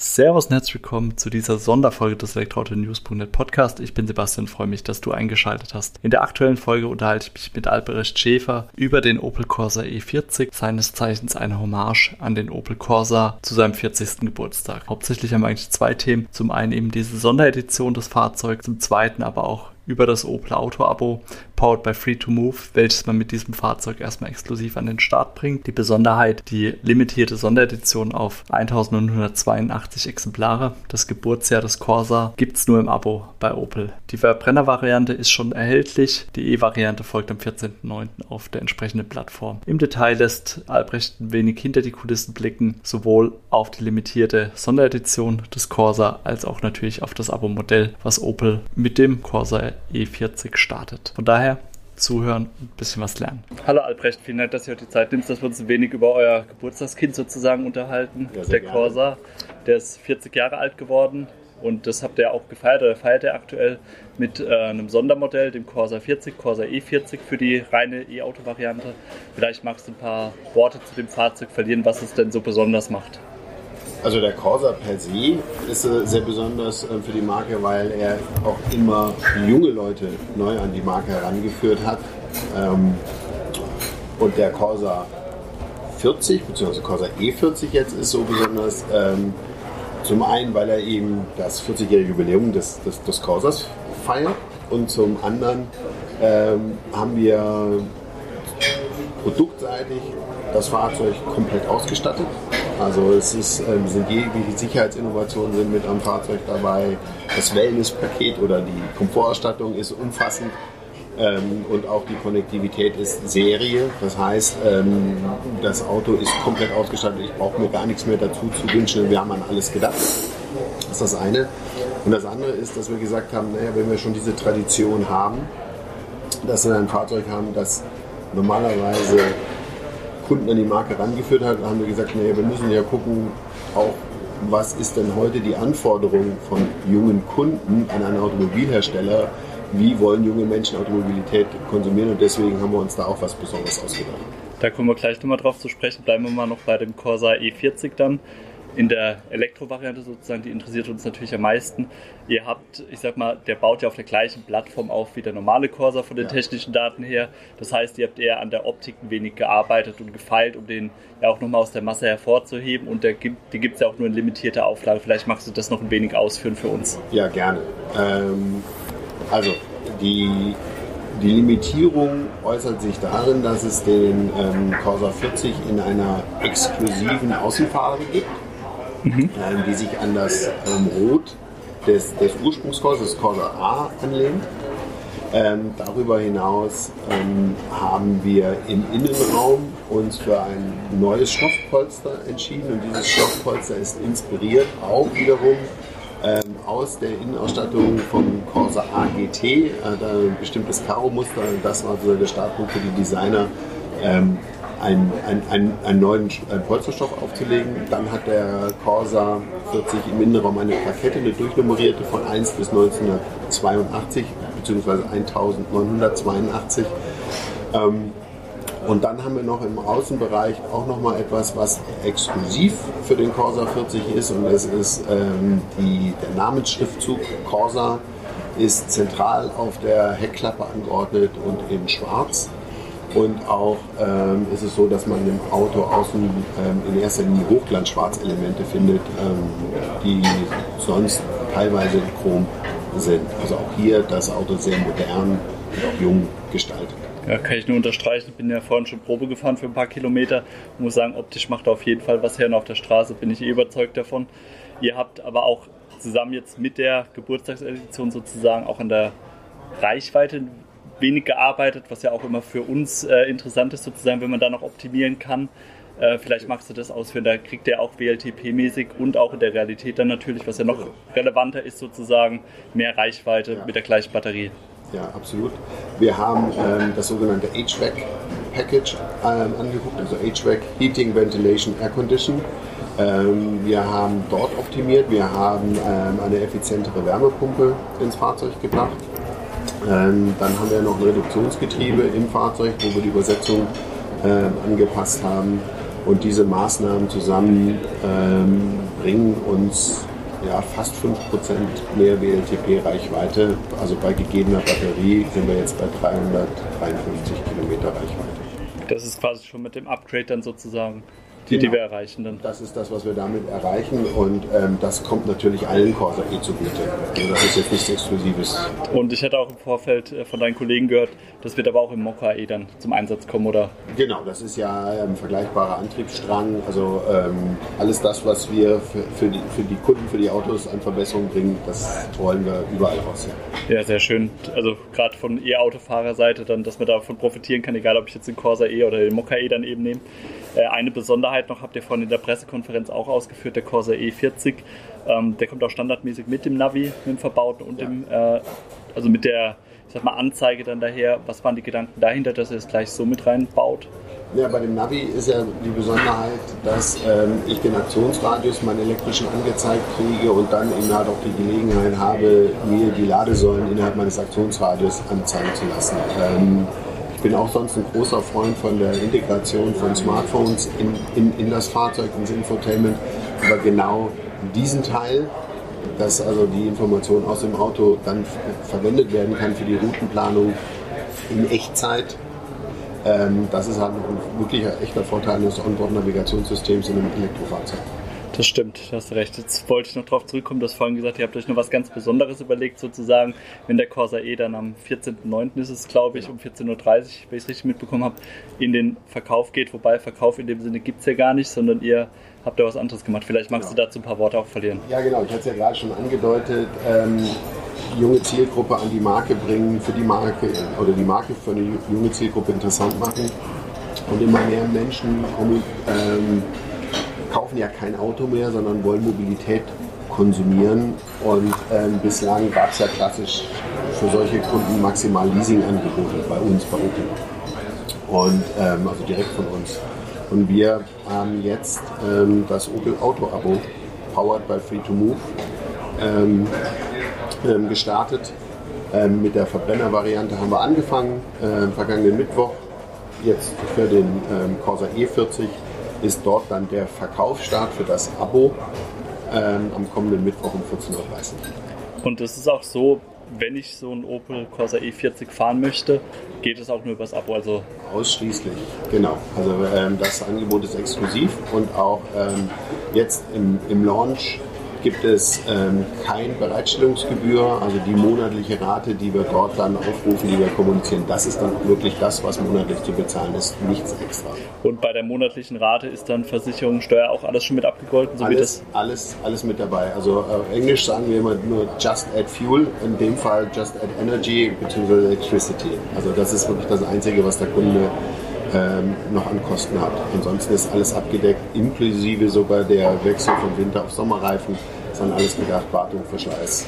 Servus und herzlich willkommen zu dieser Sonderfolge des Elektroauto-News.net Podcast. Ich bin Sebastian, freue mich, dass du eingeschaltet hast. In der aktuellen Folge unterhalte ich mich mit Albrecht Schäfer über den Opel Corsa E40, seines Zeichens eine Hommage an den Opel Corsa zu seinem 40. Geburtstag. Hauptsächlich haben wir eigentlich zwei Themen. Zum einen eben diese Sonderedition des Fahrzeugs, zum zweiten aber auch über das Opel Auto Abo powered by Free to Move, welches man mit diesem Fahrzeug erstmal exklusiv an den Start bringt. Die Besonderheit, die limitierte Sonderedition auf 1982 Exemplare. Das Geburtsjahr des Corsa gibt es nur im Abo bei Opel. Die Verbrennervariante ist schon erhältlich. Die E-Variante folgt am 14.09. auf der entsprechenden Plattform. Im Detail lässt Albrecht ein wenig hinter die Kulissen blicken, sowohl auf die limitierte Sonderedition des Corsa als auch natürlich auf das Abo-Modell, was Opel mit dem Corsa E40 startet. Von daher zuhören und ein bisschen was lernen. Hallo Albrecht, vielen Dank, dass ihr euch die Zeit nimmt, dass wir uns ein wenig über euer Geburtstagskind sozusagen unterhalten. Ja, der gerne. Corsa, der ist 40 Jahre alt geworden und das habt ihr auch gefeiert oder feiert ihr aktuell mit äh, einem Sondermodell, dem Corsa 40, Corsa E40 für die reine E-Auto-Variante. Vielleicht magst du ein paar Worte zu dem Fahrzeug verlieren, was es denn so besonders macht. Also der Corsa per se ist äh, sehr besonders äh, für die Marke, weil er auch immer junge Leute neu an die Marke herangeführt hat. Ähm, und der Corsa 40 bzw. Corsa E40 jetzt ist so besonders. Ähm, zum einen, weil er eben das 40-jährige Jubiläum des, des, des Corsas feiert und zum anderen ähm, haben wir produktseitig das Fahrzeug komplett ausgestattet. Also es ist, ähm, sind jegliche Sicherheitsinnovationen sind mit am Fahrzeug dabei. Das Wellnesspaket oder die Komfortausstattung ist umfassend. Ähm, und auch die Konnektivität ist Serie. Das heißt, ähm, das Auto ist komplett ausgestattet. Ich brauche mir gar nichts mehr dazu zu wünschen. Wir haben an alles gedacht. Das ist das eine. Und das andere ist, dass wir gesagt haben, naja, wenn wir schon diese Tradition haben, dass wir ein Fahrzeug haben, das normalerweise Kunden an die Marke rangeführt hat, haben wir gesagt, nee, wir müssen ja gucken, auch was ist denn heute die Anforderung von jungen Kunden an einen Automobilhersteller, wie wollen junge Menschen Automobilität konsumieren und deswegen haben wir uns da auch was Besonderes ausgedacht. Da kommen wir gleich nochmal drauf zu sprechen. Bleiben wir mal noch bei dem Corsa E40 dann in der Elektrovariante sozusagen, die interessiert uns natürlich am meisten. Ihr habt, ich sag mal, der baut ja auf der gleichen Plattform auf wie der normale Corsa von den ja. technischen Daten her. Das heißt, ihr habt eher an der Optik ein wenig gearbeitet und gefeilt, um den ja auch nochmal aus der Masse hervorzuheben. Und der gibt, die gibt es ja auch nur in limitierter Auflage. Vielleicht magst du das noch ein wenig ausführen für uns. Ja, gerne. Ähm, also, die die Limitierung äußert sich darin, dass es den ähm, Corsa 40 in einer exklusiven Außenfarbe gibt mhm. ähm, die sich an das ähm, Rot des, des Ursprungskorses, des Corsa A, anlehnt. Ähm, darüber hinaus ähm, haben wir im Innenraum uns für ein neues Stoffpolster entschieden und dieses Stoffpolster ist inspiriert auch wiederum ähm, aus der Innenausstattung vom Corsa AGT, äh, ein bestimmtes Karo-Muster. Das war so der Startpunkt für die Designer, ähm, einen, einen, einen neuen Polsterstoff aufzulegen. Dann hat der Corsa 40 im Innenraum eine Plakette, eine durchnummerierte von 1 bis 1982 bzw. 1982. Ähm, und dann haben wir noch im Außenbereich auch noch mal etwas, was exklusiv für den Corsa 40 ist und das ist ähm, die, der Namensschriftzug Corsa ist zentral auf der Heckklappe angeordnet und in schwarz. Und auch ähm, ist es so, dass man im Auto außen ähm, in erster Linie Hochglanzschwarzelemente findet, ähm, die sonst teilweise in Chrom sind. Also auch hier das Auto sehr modern und auch jung gestaltet. Ja, kann ich nur unterstreichen. Ich bin ja vorhin schon Probe gefahren für ein paar Kilometer. Ich muss sagen, optisch macht er auf jeden Fall was her und auf der Straße bin ich eh überzeugt davon. Ihr habt aber auch zusammen jetzt mit der Geburtstagsedition sozusagen auch an der Reichweite wenig gearbeitet, was ja auch immer für uns äh, interessant ist, sozusagen, wenn man da noch optimieren kann. Äh, vielleicht magst du das ausführen, da kriegt er auch WLTP-mäßig und auch in der Realität dann natürlich, was ja noch relevanter ist, sozusagen mehr Reichweite ja. mit der gleichen Batterie. Ja, absolut. Wir haben ähm, das sogenannte HVAC Package ähm, angeguckt, also HVAC Heating, Ventilation, Air Condition. Ähm, wir haben dort optimiert, wir haben ähm, eine effizientere Wärmepumpe ins Fahrzeug gebracht. Ähm, dann haben wir noch ein Reduktionsgetriebe im Fahrzeug, wo wir die Übersetzung äh, angepasst haben. Und diese Maßnahmen zusammen ähm, bringen uns ja, fast 5% mehr WLTP-Reichweite. Also bei gegebener Batterie sind wir jetzt bei 353 Kilometer Reichweite. Das ist quasi schon mit dem Upgrade dann sozusagen die, genau. die wir erreichen dann. Das ist das, was wir damit erreichen und ähm, das kommt natürlich allen Corsa E zugute. Also das ist jetzt nichts Exklusives. Und ich hatte auch im Vorfeld äh, von deinen Kollegen gehört, das wird aber auch im Mokka E dann zum Einsatz kommen, oder? Genau, das ist ja ein vergleichbarer Antriebsstrang. Also ähm, alles das, was wir für, für, die, für die Kunden, für die Autos an Verbesserungen bringen, das wollen wir überall raus. Ja, ja sehr schön. Also gerade von E-Autofahrerseite dann, dass man davon profitieren kann, egal ob ich jetzt den Corsa E oder den Mokka E dann eben nehme. Äh, eine Besonderheit noch habt ihr vorhin in der Pressekonferenz auch ausgeführt, der Corsa E40. Ähm, der kommt auch standardmäßig mit dem Navi, mit dem verbauten und ja. dem, äh, also mit der ich sag mal, Anzeige dann daher. Was waren die Gedanken dahinter, dass ihr es gleich so mit reinbaut? Ja, bei dem Navi ist ja die Besonderheit, dass ähm, ich den Aktionsradius, meinen elektrischen angezeigt kriege und dann eben halt auch die Gelegenheit habe, mir die Ladesäulen innerhalb meines Aktionsradius anzeigen zu lassen. Ähm, ich bin auch sonst ein großer Freund von der Integration von Smartphones in, in, in das Fahrzeug, ins Infotainment. Aber genau diesen Teil, dass also die Information aus dem Auto dann verwendet werden kann für die Routenplanung in Echtzeit, ähm, das ist halt ein wirklicher echter Vorteil des Onboard-Navigationssystems in einem Elektrofahrzeug. Das stimmt, du hast recht. Jetzt wollte ich noch darauf zurückkommen, du hast vorhin gesagt, ihr habt euch noch was ganz Besonderes überlegt, sozusagen, wenn der Corsa E dann am 14.09. ist es, glaube ich, um 14.30 Uhr, wenn ich es richtig mitbekommen habe, in den Verkauf geht. Wobei Verkauf in dem Sinne gibt es ja gar nicht, sondern ihr habt ja was anderes gemacht. Vielleicht magst genau. du dazu ein paar Worte auch verlieren. Ja, genau. Ich hatte es ja gerade schon angedeutet. Ähm, junge Zielgruppe an die Marke bringen, für die Marke oder die Marke für eine junge Zielgruppe interessant machen. Und immer mehr Menschen ähm, kaufen ja kein Auto mehr, sondern wollen Mobilität konsumieren. Und ähm, bislang gab es ja klassisch für solche Kunden maximal Leasing-Angebote bei uns, bei Opel. Und ähm, also direkt von uns. Und wir haben jetzt ähm, das Opel Auto-Abo, powered by Free2Move, ähm, ähm, gestartet. Ähm, mit der Verbrenner-Variante haben wir angefangen, äh, vergangenen Mittwoch. Jetzt für den Corsa E40 ist dort dann der Verkaufsstart für das Abo ähm, am kommenden Mittwoch um 14.30 Uhr. Und es ist auch so, wenn ich so einen Opel Corsa E40 fahren möchte, geht es auch nur übers Abo. Also Ausschließlich, genau. Also ähm, das Angebot ist exklusiv und auch ähm, jetzt im, im Launch gibt es ähm, keine Bereitstellungsgebühr, also die monatliche Rate, die wir dort dann aufrufen, die wir kommunizieren, das ist dann wirklich das, was monatlich zu bezahlen ist, nichts extra. Und bei der monatlichen Rate ist dann Versicherung, Steuer auch alles schon mit abgegolten? So alles, alles, alles mit dabei. Also äh, Englisch sagen wir immer nur Just Add Fuel, in dem Fall Just Add Energy bzw. Electricity. Also das ist wirklich das Einzige, was der Kunde ähm, noch an Kosten hat. Ansonsten ist alles abgedeckt, inklusive sogar der Wechsel von Winter- auf Sommerreifen. Dann alles gedacht, Wartung, Verschleiß.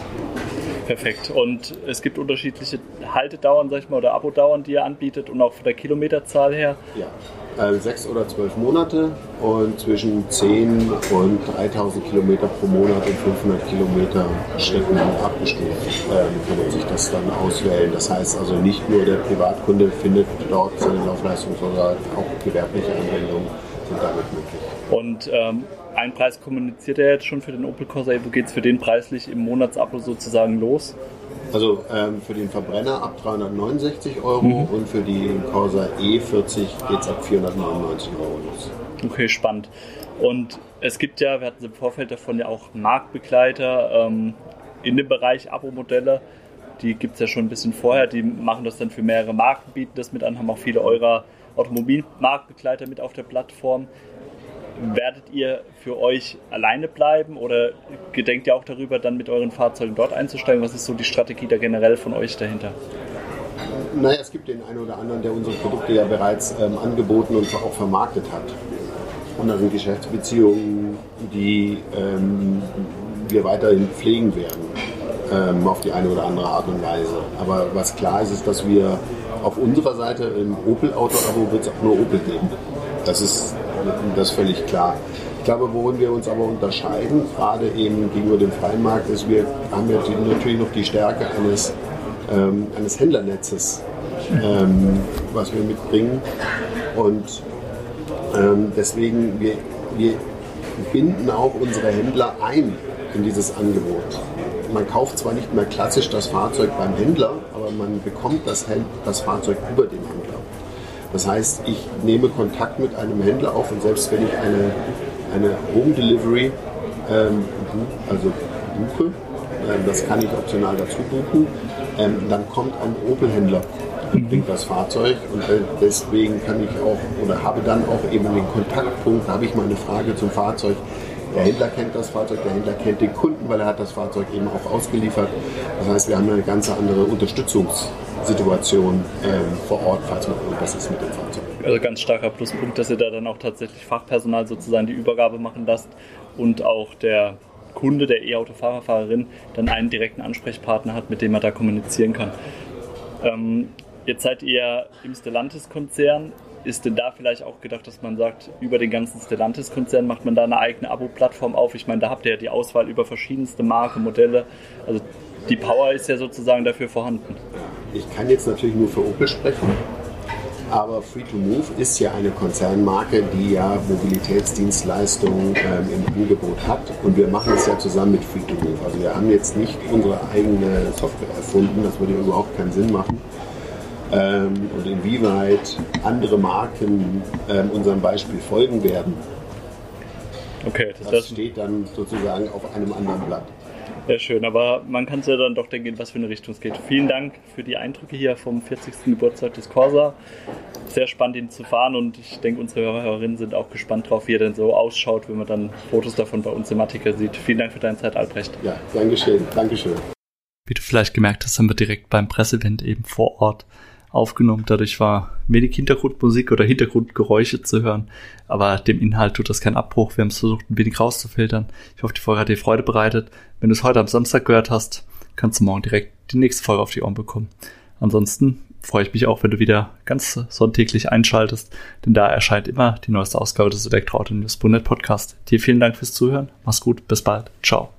Perfekt. Und es gibt unterschiedliche Haltedauern, sag ich mal, oder Abodauern, die ihr anbietet und auch von der Kilometerzahl her. Ja, äh, sechs oder zwölf Monate und zwischen 10 und 3000 Kilometer pro Monat und 500 Kilometer Schritten abgestuft äh, kann man sich das dann auswählen. Das heißt also nicht nur der Privatkunde findet dort seine Laufleistung, sondern auch gewerbliche Anwendungen sind damit möglich. Und ähm, einen Preis kommuniziert er jetzt schon für den Opel Corsa. Wo geht es für den preislich im Monatsabo sozusagen los? Also ähm, für den Verbrenner ab 369 Euro mhm. und für die Corsa E40 geht es ab 499 Euro los. Okay, spannend. Und es gibt ja, wir hatten im Vorfeld davon ja auch Marktbegleiter ähm, in dem Bereich Abo-Modelle. Die gibt es ja schon ein bisschen vorher. Die machen das dann für mehrere Marken, bieten das mit an, haben auch viele eurer Automobilmarktbegleiter mit auf der Plattform werdet ihr für euch alleine bleiben oder gedenkt ihr auch darüber, dann mit euren Fahrzeugen dort einzusteigen? Was ist so die Strategie da generell von euch dahinter? Naja, es gibt den einen oder anderen, der unsere Produkte ja bereits ähm, angeboten und auch vermarktet hat. Und das sind Geschäftsbeziehungen, die ähm, wir weiterhin pflegen werden, ähm, auf die eine oder andere Art und Weise. Aber was klar ist, ist, dass wir auf unserer Seite im Opel-Auto-Abo wird es auch nur Opel geben. Das ist das ist völlig klar. Ich glaube, worin wir uns aber unterscheiden, gerade eben gegenüber dem freien Markt, ist, wir haben ja natürlich noch die Stärke eines, ähm, eines Händlernetzes, ähm, was wir mitbringen. Und ähm, deswegen, wir, wir binden auch unsere Händler ein in dieses Angebot. Man kauft zwar nicht mehr klassisch das Fahrzeug beim Händler, aber man bekommt das, das Fahrzeug über den Händler. Das heißt, ich nehme Kontakt mit einem Händler auf und selbst wenn ich eine, eine Home Delivery ähm, also buche, äh, das kann ich optional dazu buchen, ähm, dann kommt ein Opel-Händler und bringt das Fahrzeug und äh, deswegen kann ich auch oder habe dann auch eben den Kontaktpunkt, da habe ich mal eine Frage zum Fahrzeug. Der Händler kennt das Fahrzeug, der Händler kennt den Kunden, weil er hat das Fahrzeug eben auch ausgeliefert. Das heißt, wir haben eine ganz andere Unterstützungssituation ähm, vor Ort, falls man irgendwas ist mit dem Fahrzeug. Also ganz starker Pluspunkt, dass ihr da dann auch tatsächlich Fachpersonal sozusagen die Übergabe machen lasst und auch der Kunde, der E-Auto-Fahrer, Fahrerin, dann einen direkten Ansprechpartner hat, mit dem er da kommunizieren kann. Ähm, jetzt seid ihr im Stellantis-Konzern ist denn da vielleicht auch gedacht, dass man sagt, über den ganzen Stellantis-Konzern macht man da eine eigene Abo-Plattform auf? Ich meine, da habt ihr ja die Auswahl über verschiedenste Marken, Modelle. Also die Power ist ja sozusagen dafür vorhanden. Ich kann jetzt natürlich nur für Opel sprechen, aber Free2Move ist ja eine Konzernmarke, die ja Mobilitätsdienstleistungen ähm, im Angebot hat. Und wir machen es ja zusammen mit Free2Move. Also wir haben jetzt nicht unsere eigene Software erfunden, das würde überhaupt keinen Sinn machen ähm, und inwieweit andere Marken ähm, unserem Beispiel folgen werden. Okay, das, das steht dann sozusagen auf einem anderen Blatt. Sehr schön, aber man kann es ja dann doch denken, was für eine Richtung es geht. Vielen Dank für die Eindrücke hier vom 40. Geburtstag des Corsa. Sehr spannend, ihn zu fahren und ich denke, unsere Hörerinnen sind auch gespannt drauf, wie er denn so ausschaut, wenn man dann Fotos davon bei uns im Artikel sieht. Vielen Dank für deine Zeit, Albrecht. Ja, gern geschehen. Dankeschön. Wie du vielleicht gemerkt hast, haben wir direkt beim Presseevent eben vor Ort aufgenommen. Dadurch war wenig Hintergrundmusik oder Hintergrundgeräusche zu hören. Aber dem Inhalt tut das keinen Abbruch. Wir haben es versucht, ein wenig rauszufiltern. Ich hoffe, die Folge hat dir Freude bereitet. Wenn du es heute am Samstag gehört hast, kannst du morgen direkt die nächste Folge auf die Ohren bekommen. Ansonsten freue ich mich auch, wenn du wieder ganz sonntäglich einschaltest, denn da erscheint immer die neueste Ausgabe des Elektroauto News Podcast. Dir vielen Dank fürs Zuhören. Mach's gut. Bis bald. Ciao.